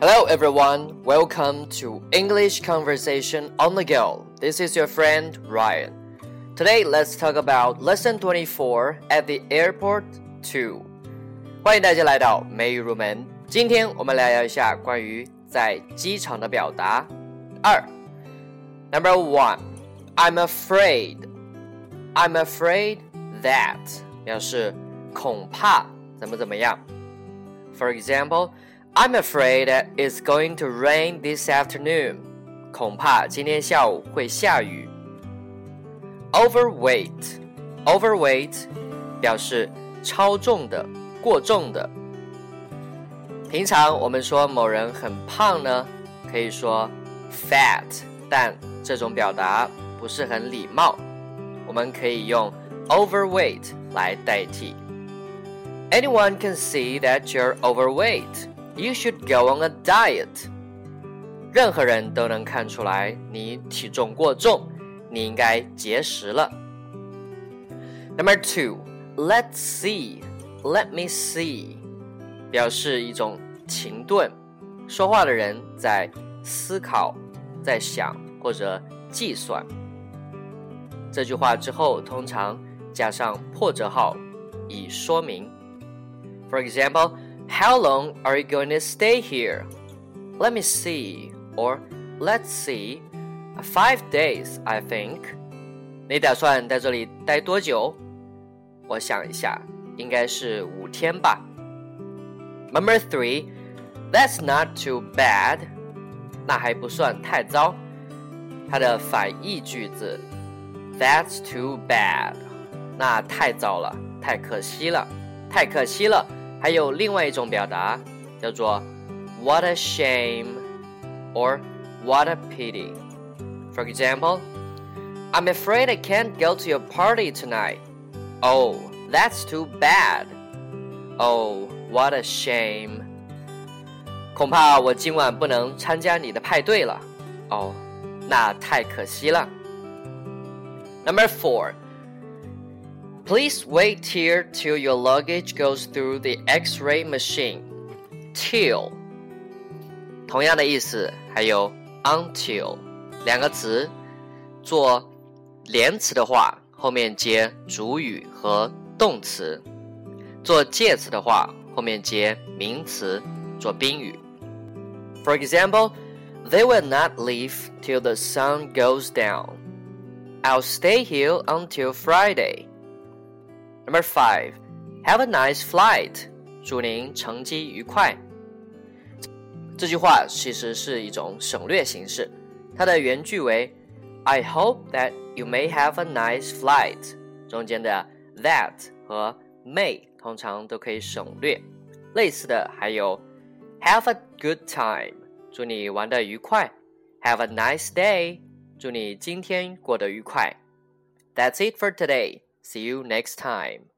Hello, everyone. Welcome to English Conversation on the Go. This is your friend Ryan. Today, let's talk about Lesson 24 at the Airport 2. 欢迎大家来到美语入门。今天我们来聊一下关于在机场的表达。二，Number one, I'm afraid. I'm afraid that 表示恐怕怎么怎么样。For example. I'm afraid it's going to rain this afternoon. 恐怕今天下午会下雨。Overweight, overweight 表示超重的、过重的。平常我们说某人很胖呢，可以说 fat，但这种表达不是很礼貌，我们可以用 overweight 来代替。Anyone can see that you're overweight. You should go on a diet. 任何人都能看出来你体重过重，你应该节食了。Number two, let's see, let me see，表示一种停顿，说话的人在思考、在想或者计算。这句话之后通常加上破折号，以说明。For example. How long are you going to stay here? Let me see, or let's see. Five days, I think. 你打算在这里待多久？我想一下，应该是五天吧。Number three, that's not too bad. 那还不算太糟。它的反义句子，That's too bad. 那太糟了，太可惜了，太可惜了。 还有另外一种表达，叫做 "What a shame" or "What a pity." For example, I'm afraid I can't go to your party tonight. Oh, that's too bad. Oh, what a shame. 恐怕我今晚不能参加你的派对了。哦，那太可惜了。Number four. Please wait here till your luggage goes through the X-ray machine. Till 同样的意思，还有 until 两个词，做连词的话，后面接主语和动词；做介词的话，后面接名词做宾语。For example, they will not leave till the sun goes down. I'll stay here until Friday. Number five, have a nice flight. 祝您乘机愉快。这句话其实是一种省略形式，它的原句为 "I hope that you may have a nice flight"，中间的 that 和 may 通常都可以省略。类似的还有 "Have a good time"，祝你玩得愉快；"Have a nice day"，祝你今天过得愉快。That's it for today. See you next time.